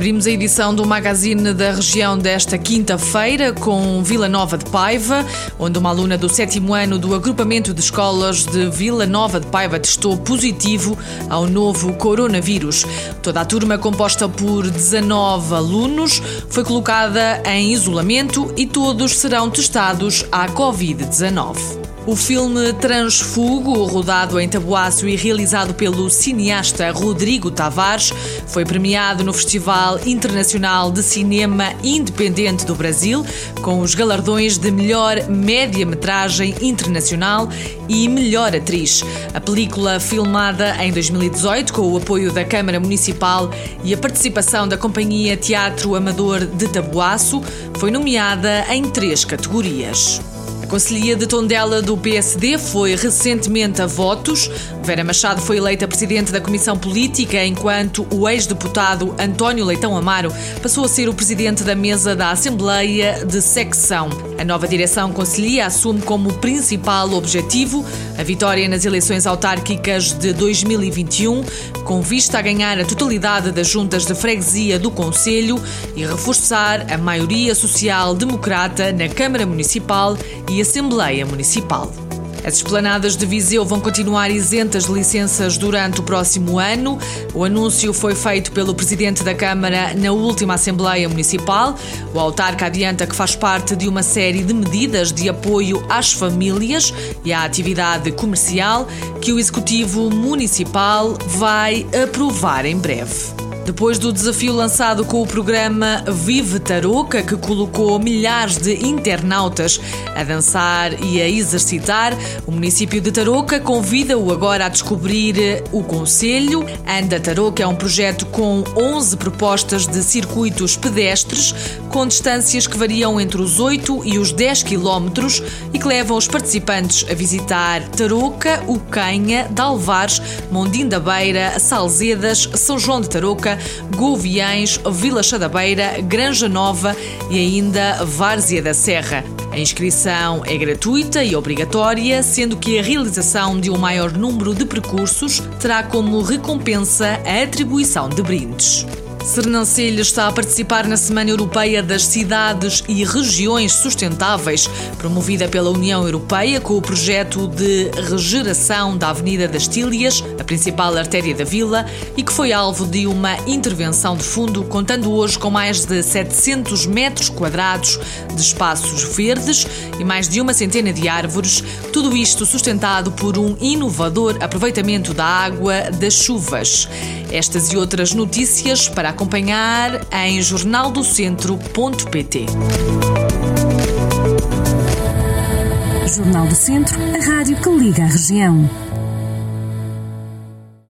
Abrimos a edição do Magazine da região desta quinta-feira com Vila Nova de Paiva, onde uma aluna do sétimo ano do agrupamento de escolas de Vila Nova de Paiva testou positivo ao novo coronavírus. Toda a turma, composta por 19 alunos, foi colocada em isolamento e todos serão testados à Covid-19. O filme Transfugo, rodado em Tabuaço e realizado pelo cineasta Rodrigo Tavares, foi premiado no Festival Internacional de Cinema Independente do Brasil, com os galardões de melhor média-metragem internacional e melhor atriz. A película, filmada em 2018 com o apoio da Câmara Municipal e a participação da Companhia Teatro Amador de Tabuaço, foi nomeada em três categorias. Conselhia de Tondela do PSD foi recentemente a votos. Vera Machado foi eleita presidente da Comissão Política, enquanto o ex-deputado António Leitão Amaro passou a ser o presidente da mesa da Assembleia de Secção. A nova direção Conselhia assume como principal objetivo a vitória nas eleições autárquicas de 2021, com vista a ganhar a totalidade das juntas de freguesia do Conselho e reforçar a maioria social-democrata na Câmara Municipal e Assembleia Municipal. As esplanadas de Viseu vão continuar isentas de licenças durante o próximo ano. O anúncio foi feito pelo Presidente da Câmara na última Assembleia Municipal. O autarca adianta que faz parte de uma série de medidas de apoio às famílias e à atividade comercial que o Executivo Municipal vai aprovar em breve. Depois do desafio lançado com o programa Vive Tarouca, que colocou milhares de internautas a dançar e a exercitar, o município de Tarouca convida-o agora a descobrir o Conselho. Anda Tarouca é um projeto com 11 propostas de circuitos pedestres, com distâncias que variam entre os 8 e os 10 quilómetros e que levam os participantes a visitar Tarouca, Ucanha, Dalvares, Mondim da Beira, Salzedas, São João de Tarouca, Goviães, Vila Chadabeira, Granja Nova e ainda Várzea da Serra. A inscrição é gratuita e obrigatória, sendo que a realização de um maior número de percursos terá como recompensa a atribuição de brindes. Sernancelho está a participar na Semana Europeia das Cidades e Regiões Sustentáveis, promovida pela União Europeia com o projeto de regeneração da Avenida das Tílias, a principal artéria da vila, e que foi alvo de uma intervenção de fundo, contando hoje com mais de 700 metros quadrados de espaços verdes e mais de uma centena de árvores, tudo isto sustentado por um inovador aproveitamento da água das chuvas. Estas e outras notícias acompanhar em jornaldocentro.pt. Jornal do Centro, a rádio que liga a região.